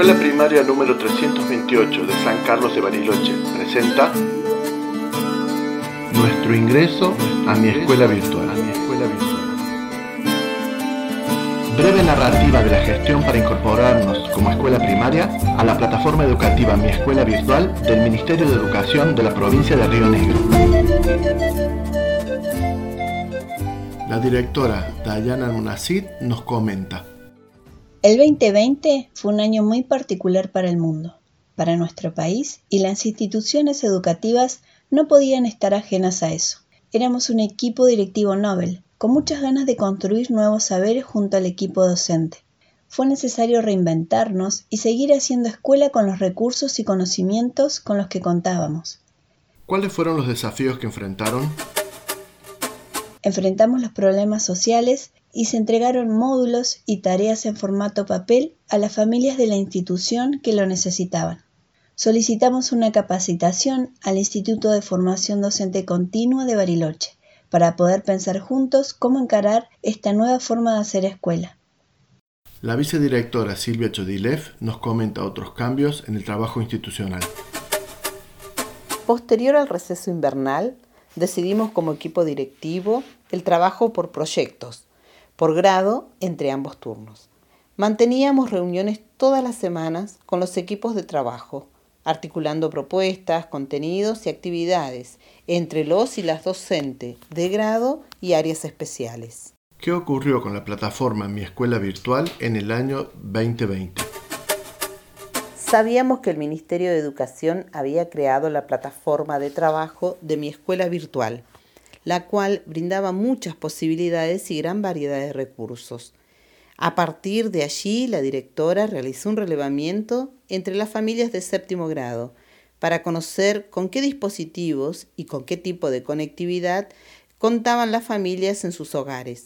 Escuela Primaria número 328 de San Carlos de Bariloche presenta Nuestro ingreso a mi escuela virtual. Breve narrativa de la gestión para incorporarnos como escuela primaria a la plataforma educativa Mi Escuela Virtual del Ministerio de Educación de la provincia de Río Negro. La directora Dayana Munacid nos comenta. El 2020 fue un año muy particular para el mundo, para nuestro país, y las instituciones educativas no podían estar ajenas a eso. Éramos un equipo directivo Nobel, con muchas ganas de construir nuevos saberes junto al equipo docente. Fue necesario reinventarnos y seguir haciendo escuela con los recursos y conocimientos con los que contábamos. ¿Cuáles fueron los desafíos que enfrentaron? Enfrentamos los problemas sociales y se entregaron módulos y tareas en formato papel a las familias de la institución que lo necesitaban. Solicitamos una capacitación al Instituto de Formación Docente Continua de Bariloche para poder pensar juntos cómo encarar esta nueva forma de hacer escuela. La vicedirectora Silvia Chodilev nos comenta otros cambios en el trabajo institucional. Posterior al receso invernal, decidimos como equipo directivo el trabajo por proyectos, por grado entre ambos turnos. Manteníamos reuniones todas las semanas con los equipos de trabajo, articulando propuestas, contenidos y actividades entre los y las docentes de grado y áreas especiales. ¿Qué ocurrió con la plataforma Mi Escuela Virtual en el año 2020? Sabíamos que el Ministerio de Educación había creado la plataforma de trabajo de Mi Escuela Virtual, la cual brindaba muchas posibilidades y gran variedad de recursos. A partir de allí, la directora realizó un relevamiento entre las familias de séptimo grado para conocer con qué dispositivos y con qué tipo de conectividad contaban las familias en sus hogares.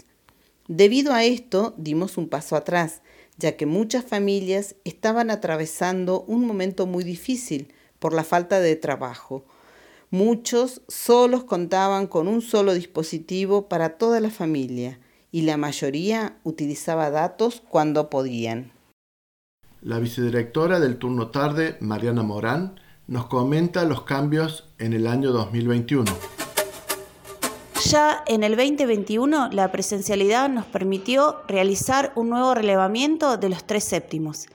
Debido a esto, dimos un paso atrás, ya que muchas familias estaban atravesando un momento muy difícil por la falta de trabajo. Muchos solos contaban con un solo dispositivo para toda la familia y la mayoría utilizaba datos cuando podían. La vicedirectora del turno tarde, Mariana Morán, nos comenta los cambios en el año 2021. Ya en el 2021 la presencialidad nos permitió realizar un nuevo relevamiento de los tres séptimos.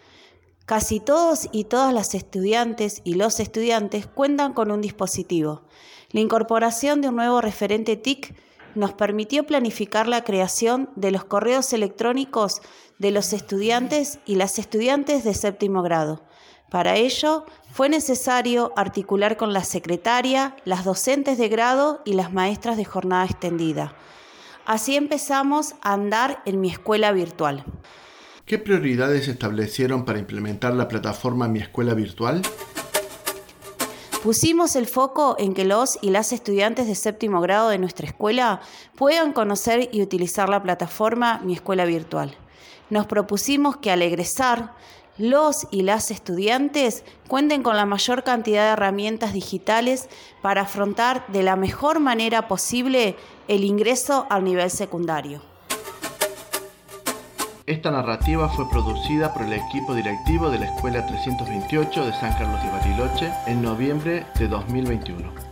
Casi todos y todas las estudiantes y los estudiantes cuentan con un dispositivo. La incorporación de un nuevo referente TIC nos permitió planificar la creación de los correos electrónicos de los estudiantes y las estudiantes de séptimo grado. Para ello, fue necesario articular con la secretaria, las docentes de grado y las maestras de jornada extendida. Así empezamos a andar en mi escuela virtual. ¿Qué prioridades establecieron para implementar la plataforma Mi Escuela Virtual? Pusimos el foco en que los y las estudiantes de séptimo grado de nuestra escuela puedan conocer y utilizar la plataforma Mi Escuela Virtual. Nos propusimos que al egresar, los y las estudiantes cuenten con la mayor cantidad de herramientas digitales para afrontar de la mejor manera posible el ingreso al nivel secundario. Esta narrativa fue producida por el equipo directivo de la Escuela 328 de San Carlos de Bariloche en noviembre de 2021.